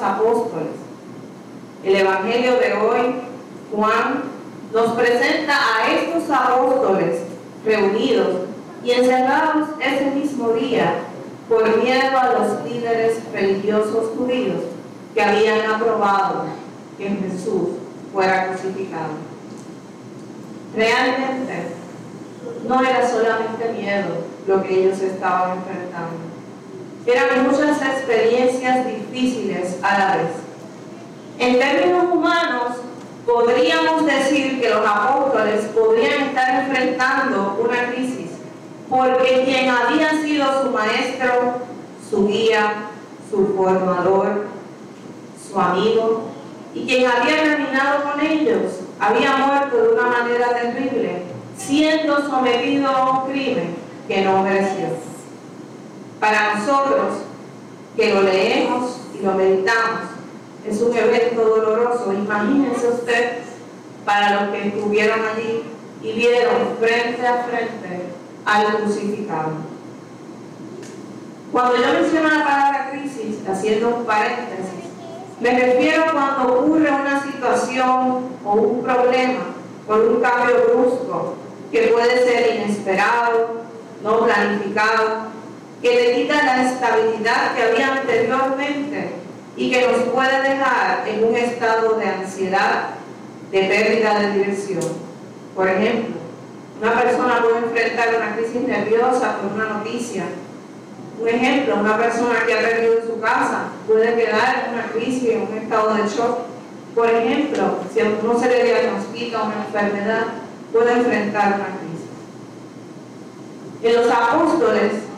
apóstoles. El Evangelio de hoy, Juan, nos presenta a estos apóstoles reunidos y encerrados ese mismo día por miedo a los líderes religiosos judíos que habían aprobado que Jesús fuera crucificado. Realmente no era solamente miedo lo que ellos estaban enfrentando. Eran muchas experiencias difíciles a la vez. En términos humanos, podríamos decir que los apóstoles podrían estar enfrentando una crisis, porque quien había sido su maestro, su guía, su formador, su amigo, y quien había caminado con ellos, había muerto de una manera terrible, siendo sometido a un crimen que no mereció. Para nosotros, que lo leemos y lo meditamos, es un evento doloroso. Imagínense usted para los que estuvieron allí y vieron frente a frente al crucificado. Cuando yo menciono la palabra crisis, haciendo un paréntesis, me refiero cuando ocurre una situación o un problema con un cambio brusco que puede ser inesperado, no planificado, que le quita la estabilidad que había anteriormente y que nos puede dejar en un estado de ansiedad, de pérdida de dirección. Por ejemplo, una persona puede enfrentar una crisis nerviosa por una noticia. Un ejemplo, una persona que ha perdido su casa puede quedar en una crisis, en un estado de shock. Por ejemplo, si a uno se le diagnostica una enfermedad, puede enfrentar una crisis. En los apóstoles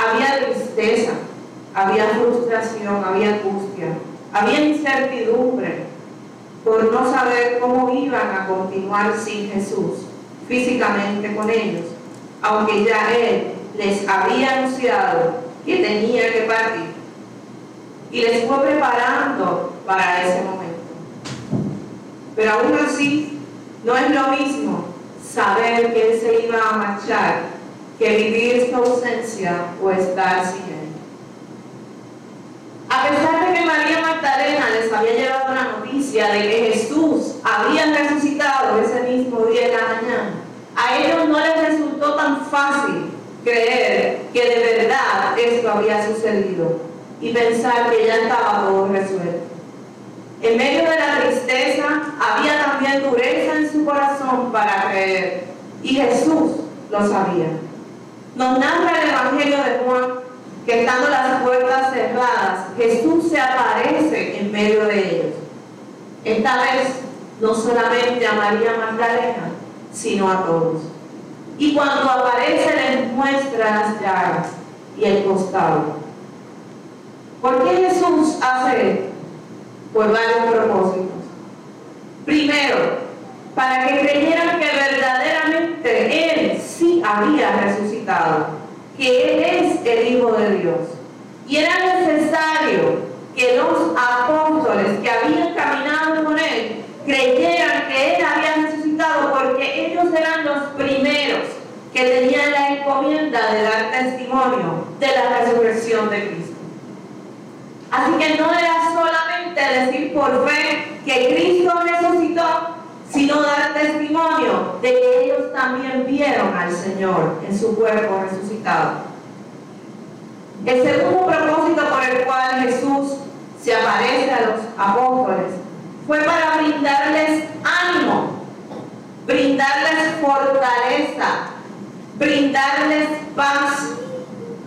había tristeza, había frustración, había angustia, había incertidumbre por no saber cómo iban a continuar sin Jesús físicamente con ellos, aunque ya Él les había anunciado que tenía que partir y les fue preparando para ese momento. Pero aún así, no es lo mismo saber que Él se iba a marchar que vivir su ausencia o estar sin Él. A pesar de que María Magdalena les había llevado la noticia de que Jesús había resucitado ese mismo día de la mañana, a ellos no les resultó tan fácil creer que de verdad esto había sucedido y pensar que ya estaba todo resuelto. En medio de la tristeza había también dureza en su corazón para creer y Jesús lo sabía. Nos narra el Evangelio de Juan que estando las puertas cerradas, Jesús se aparece en medio de ellos. Esta vez no solamente a María Magdalena, sino a todos. Y cuando aparece les muestra las llagas y el costado. ¿Por qué Jesús hace esto? Por varios propósitos. Primero, para que creyeran que verdaderamente Él sí había resucitado, que Él es el Hijo de Dios. Y era necesario que los apóstoles que habían caminado con Él creyeran que Él había resucitado porque ellos eran los primeros que tenían la encomienda de dar testimonio de la resurrección de Cristo. Así que no era solamente decir por fe que Cristo resucitó, sino dar testimonio de que ellos también vieron al Señor en su cuerpo resucitado. El segundo propósito por el cual Jesús se aparece a los apóstoles fue para brindarles ánimo, brindarles fortaleza, brindarles paz,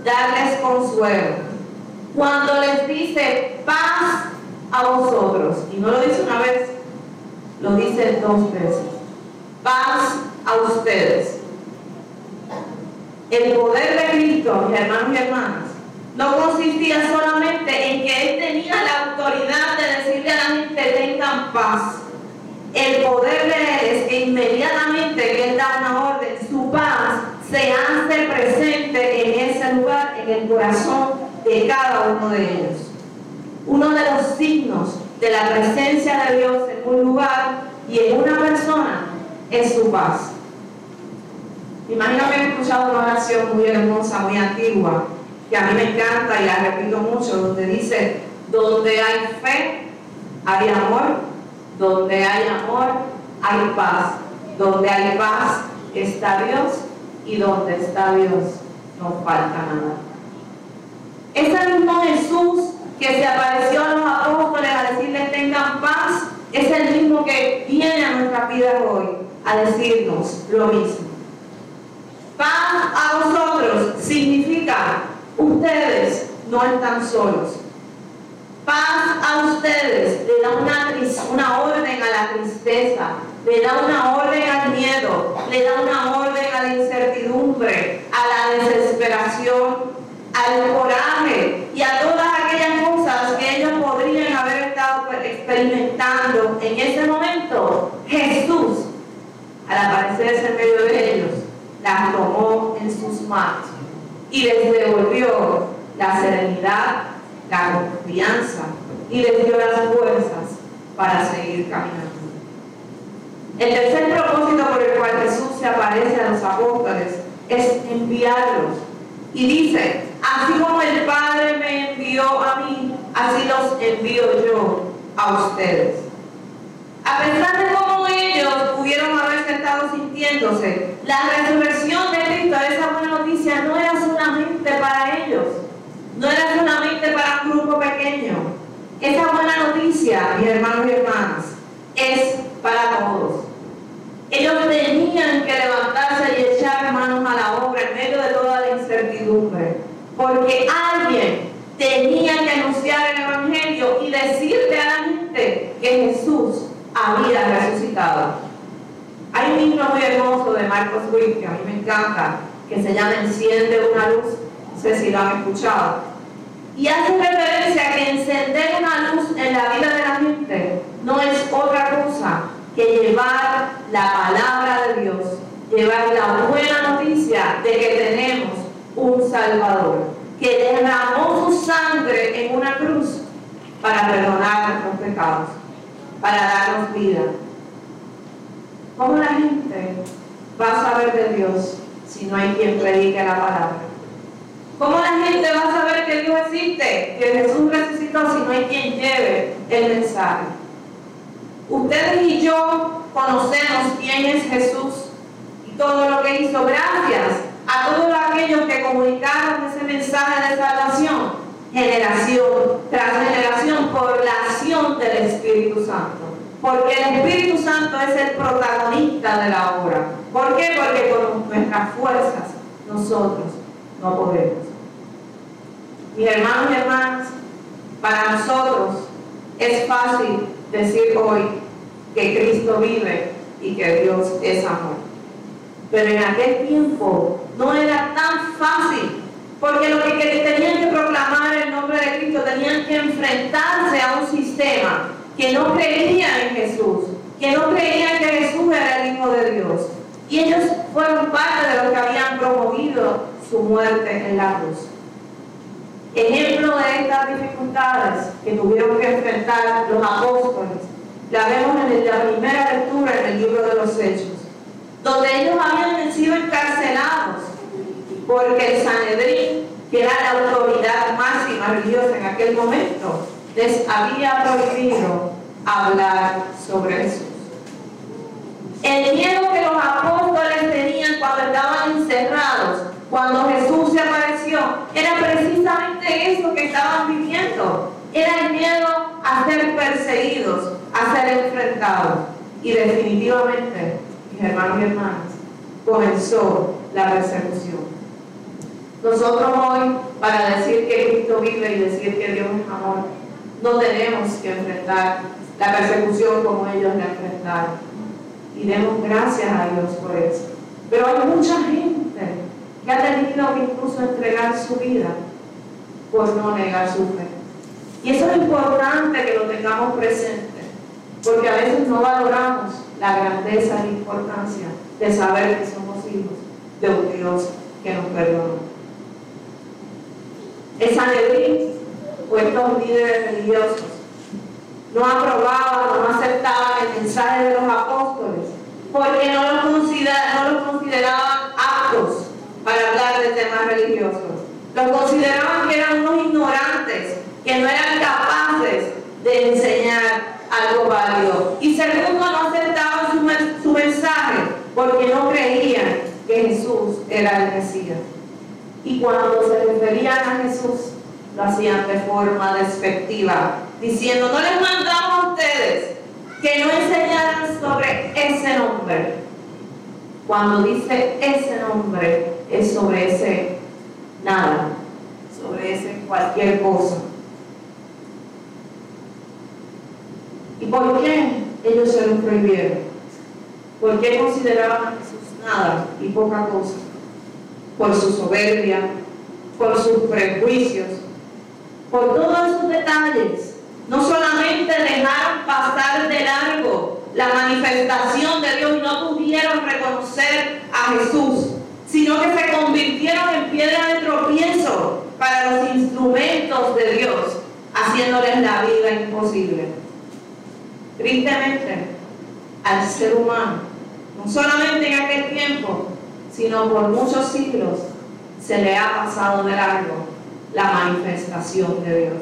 darles consuelo. Cuando les dice paz a vosotros, y no lo dice una vez, lo dice dos veces. Paz a ustedes. El poder de Cristo, mis hermanos y hermanas, no consistía solamente en que Él tenía la autoridad de decirle a la gente tengan paz. El poder de Él es que inmediatamente que Él da una orden, su paz se hace presente en ese lugar, en el corazón de cada uno de ellos. Uno de los signos de la presencia de Dios en un lugar y en una persona es su paz. Imagino que escuchado una oración muy hermosa, muy antigua, que a mí me encanta y la repito mucho, donde dice, donde hay fe, hay amor, donde hay amor, hay paz, donde hay paz está Dios y donde está Dios no falta nada. Ese mismo Jesús que se apareció a los apóstoles a decirles tengan paz, es el mismo que viene a nuestra vida hoy a decirnos lo mismo. Paz a vosotros significa ustedes no están solos. Paz a ustedes le da una, una orden a la tristeza, le da una orden al miedo, le da una orden a la incertidumbre, a la desesperación, al coraje y a todas aquellas cosas que ellos podrían haber estado experimentando en ese momento. Jesús, al aparecerse en medio de ellos, las tomó en sus manos y les devolvió la serenidad, la confianza y les dio las fuerzas para seguir caminando. El tercer propósito por el cual Jesús se aparece a los apóstoles es enviarlos. Y dice, así como el Padre me envió a mí, así los envío yo a ustedes. Estado sintiéndose, la resurrección de Cristo, esa buena noticia, no era solamente para ellos, no era solamente para un grupo pequeño. Esa buena noticia, mis hermanos y hermanas, es para todos. Ellos tenían que levantarse y echar manos a la obra en medio de toda la incertidumbre, porque alguien tenía que anunciar el Evangelio y decirle a la gente que Jesús había resucitado. Himno muy hermoso de Marcos Witt que a mí me encanta, que se llama Enciende una luz, no sé si lo han escuchado. Y hace referencia a que encender una luz en la vida de la gente no es otra cosa que llevar la palabra de Dios, llevar la buena noticia de que tenemos un Salvador, que derramó su sangre en una cruz para perdonar nuestros pecados, para darnos vida. ¿Cómo la gente va a saber de Dios si no hay quien predique la palabra? ¿Cómo la gente va a saber que Dios existe, que Jesús resucitó si no hay quien lleve el mensaje? Ustedes y yo conocemos quién es Jesús y todo lo que hizo gracias a todos aquellos que comunicaron ese mensaje de salvación, generación tras generación, por la acción del Espíritu Santo. Porque el Espíritu Santo es el protagonista de la obra. ¿Por qué? Porque con nuestras fuerzas nosotros no podemos. Mis hermanos y hermanas, para nosotros es fácil decir hoy que Cristo vive y que Dios es amor. Pero en aquel tiempo no era tan fácil, porque lo que tenían que proclamar el nombre de Cristo, tenían que enfrentarse a un sistema que no creía en Jesús, que no creía que Jesús era el Hijo de Dios. Y ellos fueron parte de los que habían promovido su muerte en la cruz. Ejemplo de estas dificultades que tuvieron que enfrentar los apóstoles, la vemos en la primera lectura en el libro de los Hechos, donde ellos habían sido encarcelados porque el Sanedrín, que era la autoridad máxima religiosa en aquel momento, les había prohibido hablar sobre Jesús. El miedo que los apóstoles tenían cuando estaban encerrados, cuando Jesús se apareció, era precisamente eso que estaban viviendo. Era el miedo a ser perseguidos, a ser enfrentados. Y definitivamente, mis hermanos y hermanas, comenzó la persecución. Nosotros hoy, para decir que Cristo vive y decir que Dios es amor, no tenemos que enfrentar la persecución como ellos la enfrentaron. Y demos gracias a Dios por eso. Pero hay mucha gente que ha tenido que incluso entregar su vida por no negar su fe. Y eso es importante que lo tengamos presente, porque a veces no valoramos la grandeza e importancia de saber que somos hijos de un Dios que nos perdonó. El Sanedrín estos líderes religiosos no aprobaban no aceptaban el mensaje de los apóstoles porque no los, consideraban aptos para hablar de temas religiosos. Los consideraban que eran unos ignorantes, que no eran capaces enseñar algo válido. Y segundo, no aceptaban su, su mensaje porque no creían que Jesús era el Mesías. Y cuando se referían a Jesús, lo hacían de forma despectiva, diciendo, no les mandamos a ustedes que no enseñaran sobre ese nombre. Cuando dice ese nombre, es sobre ese nada, sobre ese cualquier cosa. ¿Y por qué ellos se lo prohibieron? ¿Por qué consideraban a Jesús nada y poca cosa? Por su soberbia, por sus prejuicios, por todos esos detalles. No solamente dejaron pasar de largo la manifestación de Dios y no pudieron reconocer a Jesús, sino que se convirtieron en piedra de tropiezo para los instrumentos de Dios, haciéndoles la vida imposible. Tristemente, al ser humano, no solamente en aquel tiempo, sino por muchos siglos, se le ha pasado de largo la manifestación de Dios.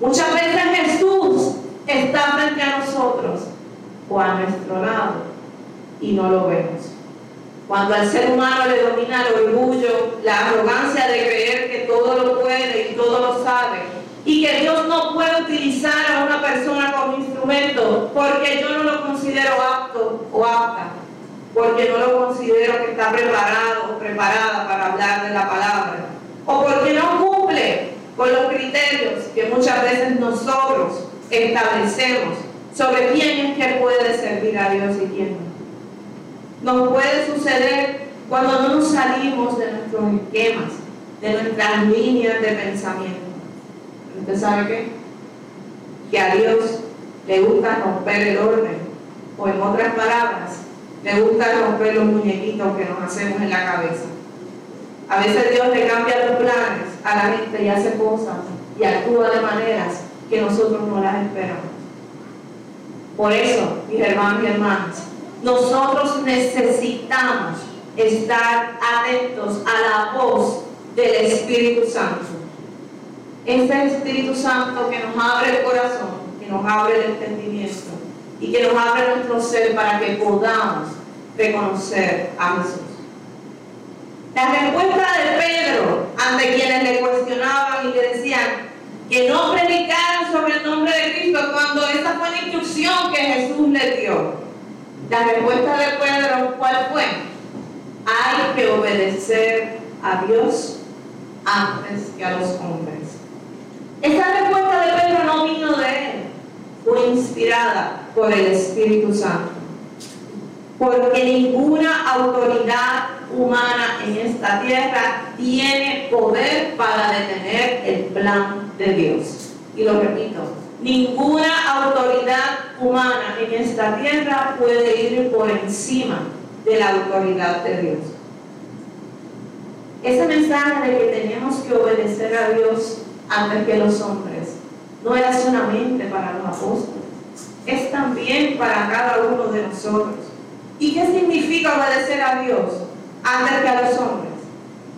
Muchas veces Jesús está frente a nosotros o a nuestro lado y no lo vemos. Cuando al ser humano le domina el orgullo, la arrogancia de creer que todo lo puede y todo lo sabe, y que Dios no puede utilizar a una persona como instrumento porque yo no lo considero apto o apta, porque no lo considero que está preparado o preparada para hablar de la palabra, o porque no con los criterios que muchas veces nosotros establecemos sobre quién es que puede servir a Dios y quién no. Nos puede suceder cuando no nos salimos de nuestros esquemas, de nuestras líneas de pensamiento. ¿Usted sabe qué? Que a Dios le gusta romper el orden, o en otras palabras, le gusta romper los muñequitos que nos hacemos en la cabeza. A veces Dios le cambia los planes a la gente y hace cosas y actúa de maneras que nosotros no las esperamos. Por eso, mis hermanos y hermanas, nosotros necesitamos estar atentos a la voz del Espíritu Santo. Este Espíritu Santo que nos abre el corazón, que nos abre el entendimiento y que nos abre nuestro ser para que podamos reconocer a Jesús. La respuesta de Pedro ante quienes le cuestionaban y le decían que no predicaran sobre el nombre de Cristo cuando esa fue la instrucción que Jesús le dio. La respuesta de Pedro, ¿cuál fue? Hay que obedecer a Dios antes que a los hombres. Esta respuesta de Pedro no vino de él, fue inspirada por el Espíritu Santo. Porque ninguna autoridad humana en esta tierra tiene poder para detener el plan de Dios. Y lo repito, ninguna autoridad humana en esta tierra puede ir por encima de la autoridad de Dios. Ese mensaje de que tenemos que obedecer a Dios antes que los hombres no era solamente para los apóstoles, es también para cada uno de nosotros. ¿Y qué significa obedecer a Dios antes que a los hombres?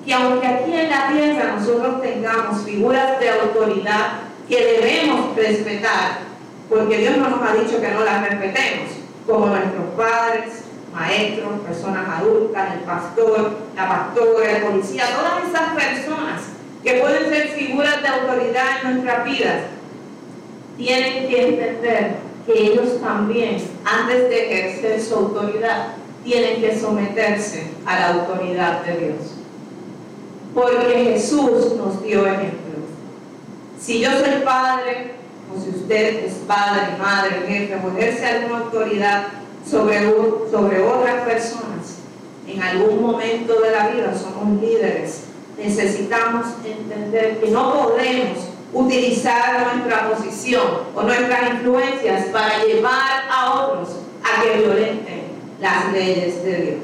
Que aunque aquí en la tierra nosotros tengamos figuras de autoridad que debemos respetar, porque Dios no nos ha dicho que no las respetemos, como nuestros padres, maestros, personas adultas, el pastor, la pastora, el policía, todas esas personas que pueden ser figuras de autoridad en nuestras vidas, tienen que entender que ellos también, antes de ejercer su autoridad, tienen que someterse a la autoridad de Dios. Porque Jesús nos dio ejemplo. Si yo soy padre, o si usted es padre, madre, jefe, o ejerce alguna autoridad sobre, sobre otras personas, en algún momento de la vida somos líderes. Necesitamos entender que no podemos utilizar nuestra posición o nuestras influencias para llevar a otros a que violenten las leyes de Dios.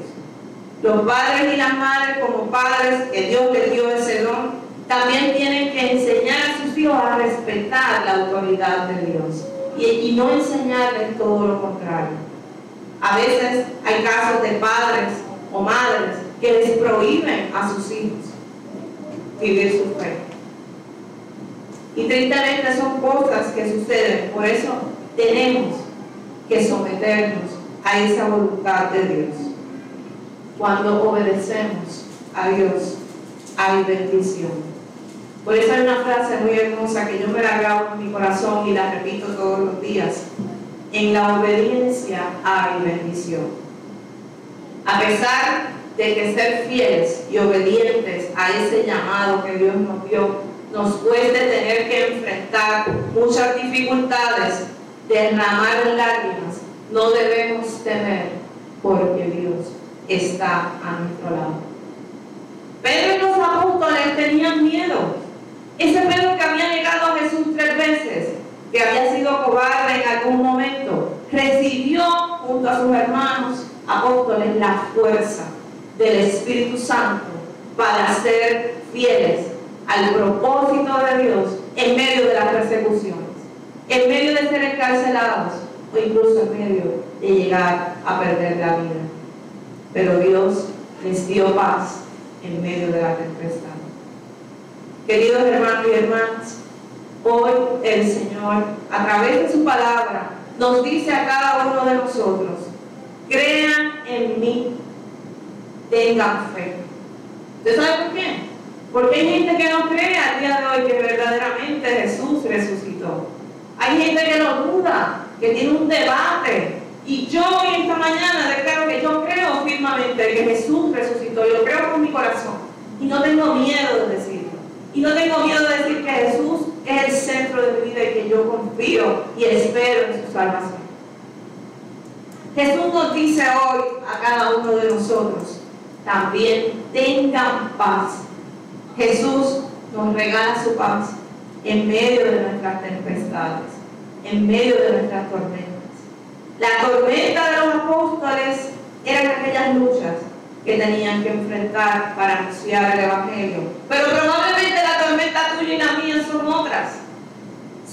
Los padres y las madres como padres que Dios les dio ese don, también tienen que enseñar a sus hijos a respetar la autoridad de Dios y, y no enseñarles todo lo contrario. A veces hay casos de padres o madres que les prohíben a sus hijos vivir su fe Y tristemente son cosas que suceden. Por eso tenemos que someternos a esa voluntad de Dios. Cuando obedecemos a Dios, hay bendición. Por eso hay una frase muy hermosa que yo me la grabo en mi corazón y la repito todos los días. En la obediencia hay bendición. A pesar de que ser fieles y obedientes a ese llamado que Dios nos dio, nos puede tener que enfrentar muchas dificultades, derramar lágrimas, no debemos temer porque Dios está a nuestro lado. Pedro y los apóstoles tenían miedo. Ese Pedro que había negado a Jesús tres veces, que había sido cobarde en algún momento, recibió junto a sus hermanos apóstoles la fuerza del Espíritu Santo para ser fieles al propósito de Dios en medio de las persecuciones, en medio de ser encarcelados o incluso en medio de llegar a perder la vida. Pero Dios les dio paz en medio de la tempestad. Queridos hermanos y hermanas, hoy el Señor, a través de su palabra, nos dice a cada uno de nosotros, crean en mí, tengan fe. ¿Usted sabe por qué? Porque hay gente que no cree al día de hoy que verdaderamente Jesús resucitó. Hay gente que lo duda, que tiene un debate. Y yo hoy esta mañana declaro que yo creo firmemente que Jesús resucitó. Y lo creo con mi corazón. Y no tengo miedo de decirlo. Y no tengo miedo de decir que Jesús es el centro de mi vida y que yo confío y espero en su salvación. Jesús nos dice hoy a cada uno de nosotros, también tengan paz. Jesús nos regala su paz en medio de nuestras tempestades, en medio de nuestras tormentas. La tormenta de los apóstoles eran aquellas luchas que tenían que enfrentar para anunciar el Evangelio. Pero probablemente la tormenta tuya y la mía son otras.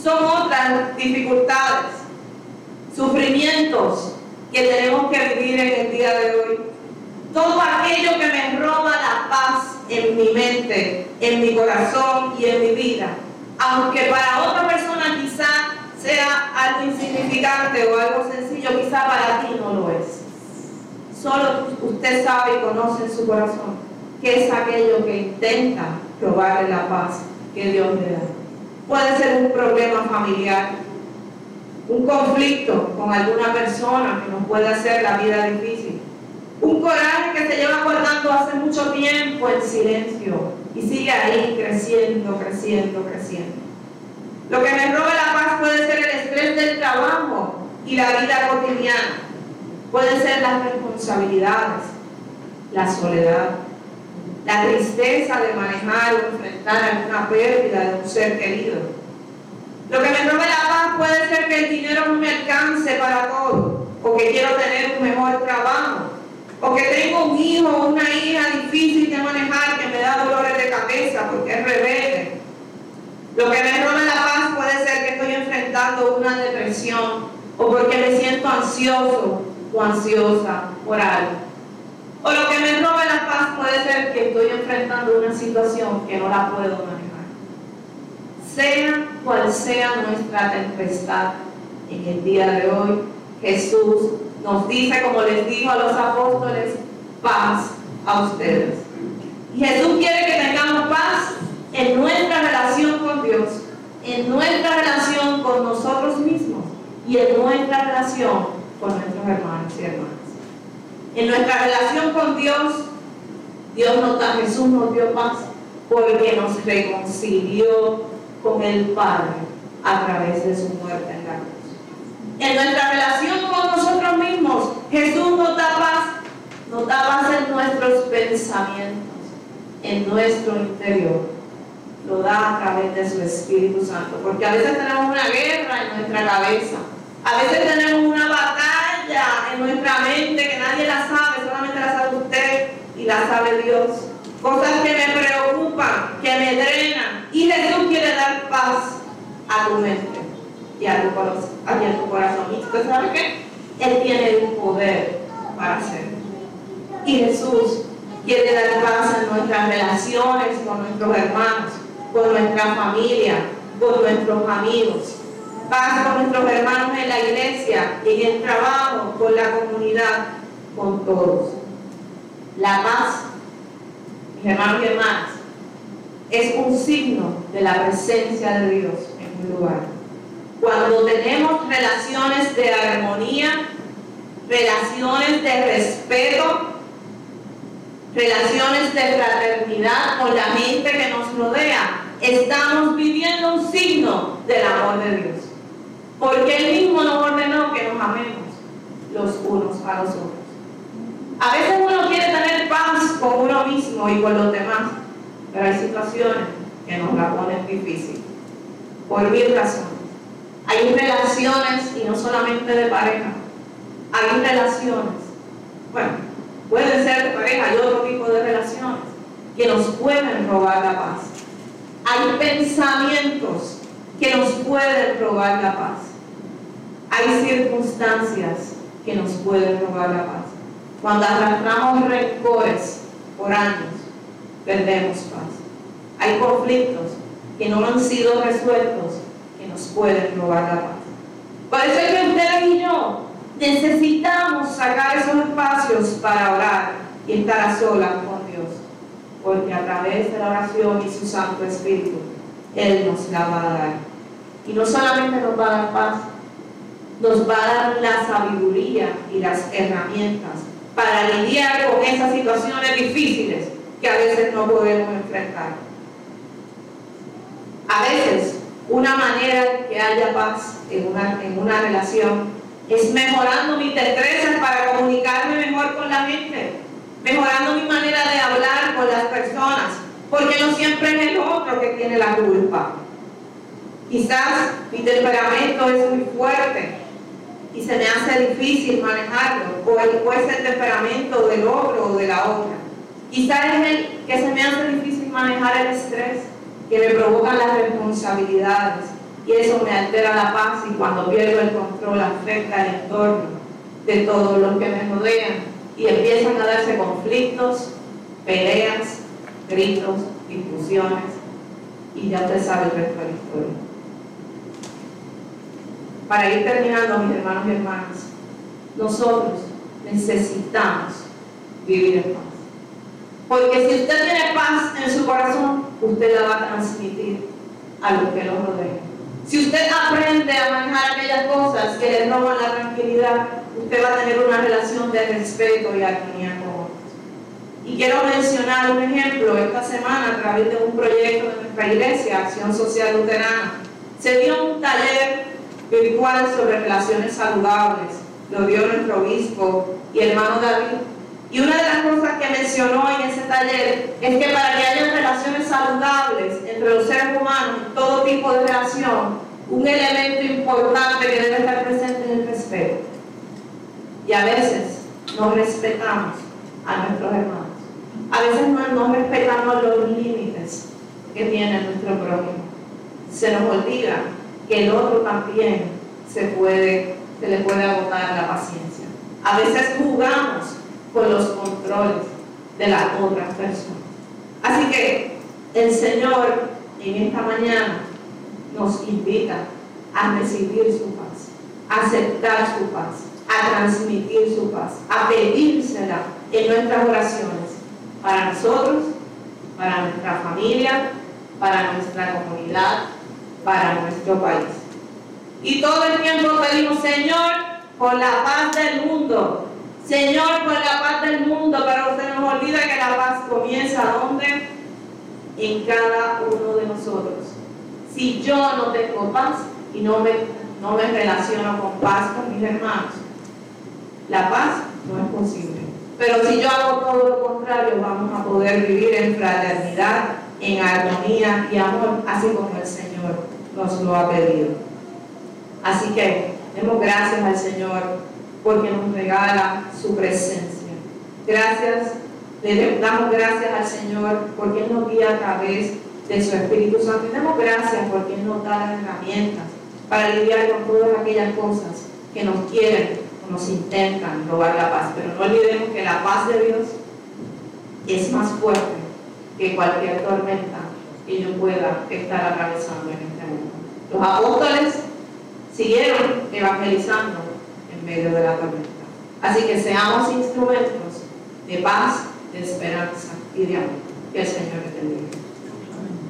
Son otras dificultades, sufrimientos que tenemos que vivir en el día de hoy. Todo aquello que me roba la paz en mi mente, en mi corazón y en mi vida. Aunque para otra persona quizá sea algo insignificante o algo sencillo, quizá para ti no lo es. Solo usted sabe y conoce en su corazón que es aquello que intenta robarle la paz que Dios le da. Puede ser un problema familiar, un conflicto con alguna persona que nos puede hacer la vida difícil, un coraje que se lleva guardando hace mucho tiempo en silencio y sigue ahí creciendo, creciendo, creciendo. Lo que me roba la paz puede ser el estrés del trabajo y la vida cotidiana Pueden ser las responsabilidades, la soledad, la tristeza de manejar o enfrentar alguna pérdida de un ser querido. Lo que me robe la paz puede ser que el dinero no me alcance para todo, o que quiero tener un mejor trabajo, o que tengo un hijo o una hija difícil de manejar que me da dolores de cabeza porque es rebelde. Lo que me roba la paz puede ser que estoy enfrentando una depresión o porque me siento ansioso o ansiosa por algo. O lo que me roba la paz puede ser que estoy enfrentando una situación que no la puedo manejar. Sea cual sea nuestra tempestad en el día de hoy, Jesús nos dice, como les dijo a los apóstoles, paz a ustedes. Y Jesús quiere que tengamos paz en nuestra relación con Dios, en nuestra relación con nosotros mismos y en nuestra con nuestros hermanos y hermanas. En nuestra relación con Dios, Dios nos da, Jesús nos dio paz porque nos reconcilió con el Padre a través de su muerte en la cruz. En nuestra relación con nosotros mismos, Jesús nos da paz, nos da paz en nuestros pensamientos, en nuestro interior. Lo da a través de su Espíritu Santo, porque a veces tenemos una guerra en nuestra cabeza a veces tenemos una batalla en nuestra mente que nadie la sabe, solamente la sabe usted y la sabe Dios. Cosas que me preocupan, que me drenan. Y Jesús quiere dar paz a tu mente y a tu corazón. A tu corazón. ¿Y usted sabe qué? Él tiene el poder para hacerlo. Y Jesús quiere dar paz en nuestras relaciones con nuestros hermanos, con nuestra familia, con nuestros amigos, paz con nuestros hermanos en la iglesia, en el trabajo, con la comunidad, con todos. La paz, mis hermanos y hermanas, es un signo de la presencia de Dios en un lugar. Cuando tenemos relaciones de armonía, relaciones de respeto, relaciones de fraternidad con la gente que nos rodea, estamos viviendo un signo del amor de Dios. Porque Él mismo nos ordenó que nos amemos los unos a los otros. A veces uno quiere tener paz con uno mismo y con los demás, pero hay situaciones que nos la ponen difícil. Por mil razones. Hay relaciones, y no solamente de pareja, hay relaciones, bueno, pueden ser de pareja y otro tipo de relaciones, que nos pueden robar la paz. Hay pensamientos que nos pueden robar la paz. Hay circunstancias que nos pueden robar la paz. Cuando arrastramos rencores por años, perdemos paz. Hay conflictos que no han sido resueltos que nos pueden robar la paz. Por eso es que ustedes y yo necesitamos sacar esos espacios para orar y estar a solas con Dios. Porque a través de la oración y su Santo Espíritu, Él nos la va a dar. Y no solamente nos va a dar paz, nos va a dar la sabiduría y las herramientas para lidiar con esas situaciones difíciles que a veces no podemos enfrentar. A veces, una manera que haya paz en una, en una relación es mejorando mis destrezas para comunicarme mejor con la gente, mejorando mi manera de hablar con las personas, porque no siempre es el otro que tiene la culpa. Quizás mi temperamento es muy fuerte y se me hace difícil manejarlo, o ser el temperamento del otro o de la otra. Quizás es el que se me hace difícil manejar el estrés, que me provoca las responsabilidades, y eso me altera la paz y cuando pierdo el control afecta el entorno de todos los que me rodean y empiezan a darse conflictos, peleas, gritos, discusiones y ya usted sabe el resto de la historia. Para ir terminando, mis hermanos y hermanas, nosotros necesitamos vivir en paz. Porque si usted tiene paz en su corazón, usted la va a transmitir a los que lo rodean. Si usted aprende a manejar aquellas cosas que le roban la tranquilidad, usted va a tener una relación de respeto y armonía con otros. Y quiero mencionar un ejemplo. Esta semana, a través de un proyecto de nuestra iglesia, Acción Social Luterana, se dio un taller virtual sobre relaciones saludables. Lo dio nuestro obispo y hermano David. Y una de las cosas que mencionó en ese taller es que para que haya relaciones saludables entre los seres humanos, todo tipo de relación, un elemento importante que debe estar presente es el respeto. Y a veces no respetamos a nuestros hermanos. A veces no, no respetamos los límites que tiene nuestro prójimo. Se nos olvida que el otro también se, le puede agotar la paciencia. A veces jugamos con los controles de las otras personas. Así que el Señor en esta mañana nos invita a recibir su paz, a aceptar su paz, a transmitir su paz, a pedírsela en nuestras oraciones para nosotros, para nuestra familia, para nuestra comunidad, para nuestro país. Y todo el tiempo pedimos, Señor, por la paz del mundo. Señor, por la paz del mundo, pero se nos olvida que la paz comienza ¿dónde? En cada uno de nosotros. Si yo no tengo paz y no me, no me relaciono con paz con mis hermanos, la paz no es posible. Pero si yo hago todo lo contrario, vamos a poder vivir en fraternidad, en armonía y amor, así como el Nos lo ha pedido. Así que demos gracias al Señor porque nos regala su presencia. Gracias, le damos gracias al Señor porque Él nos guía a través de su Espíritu Santo. Y gracias porque Él nos da las herramientas para lidiar con todas aquellas cosas que nos quieren o nos intentan robar la paz. Pero no olvidemos que la paz de Dios es más fuerte que cualquier tormenta que yo pueda estar atravesando en este mundo. Los apóstoles siguieron evangelizando en medio de la tormenta. Así que seamos instrumentos de paz, de esperanza y de amor. Que el Señor te bendiga.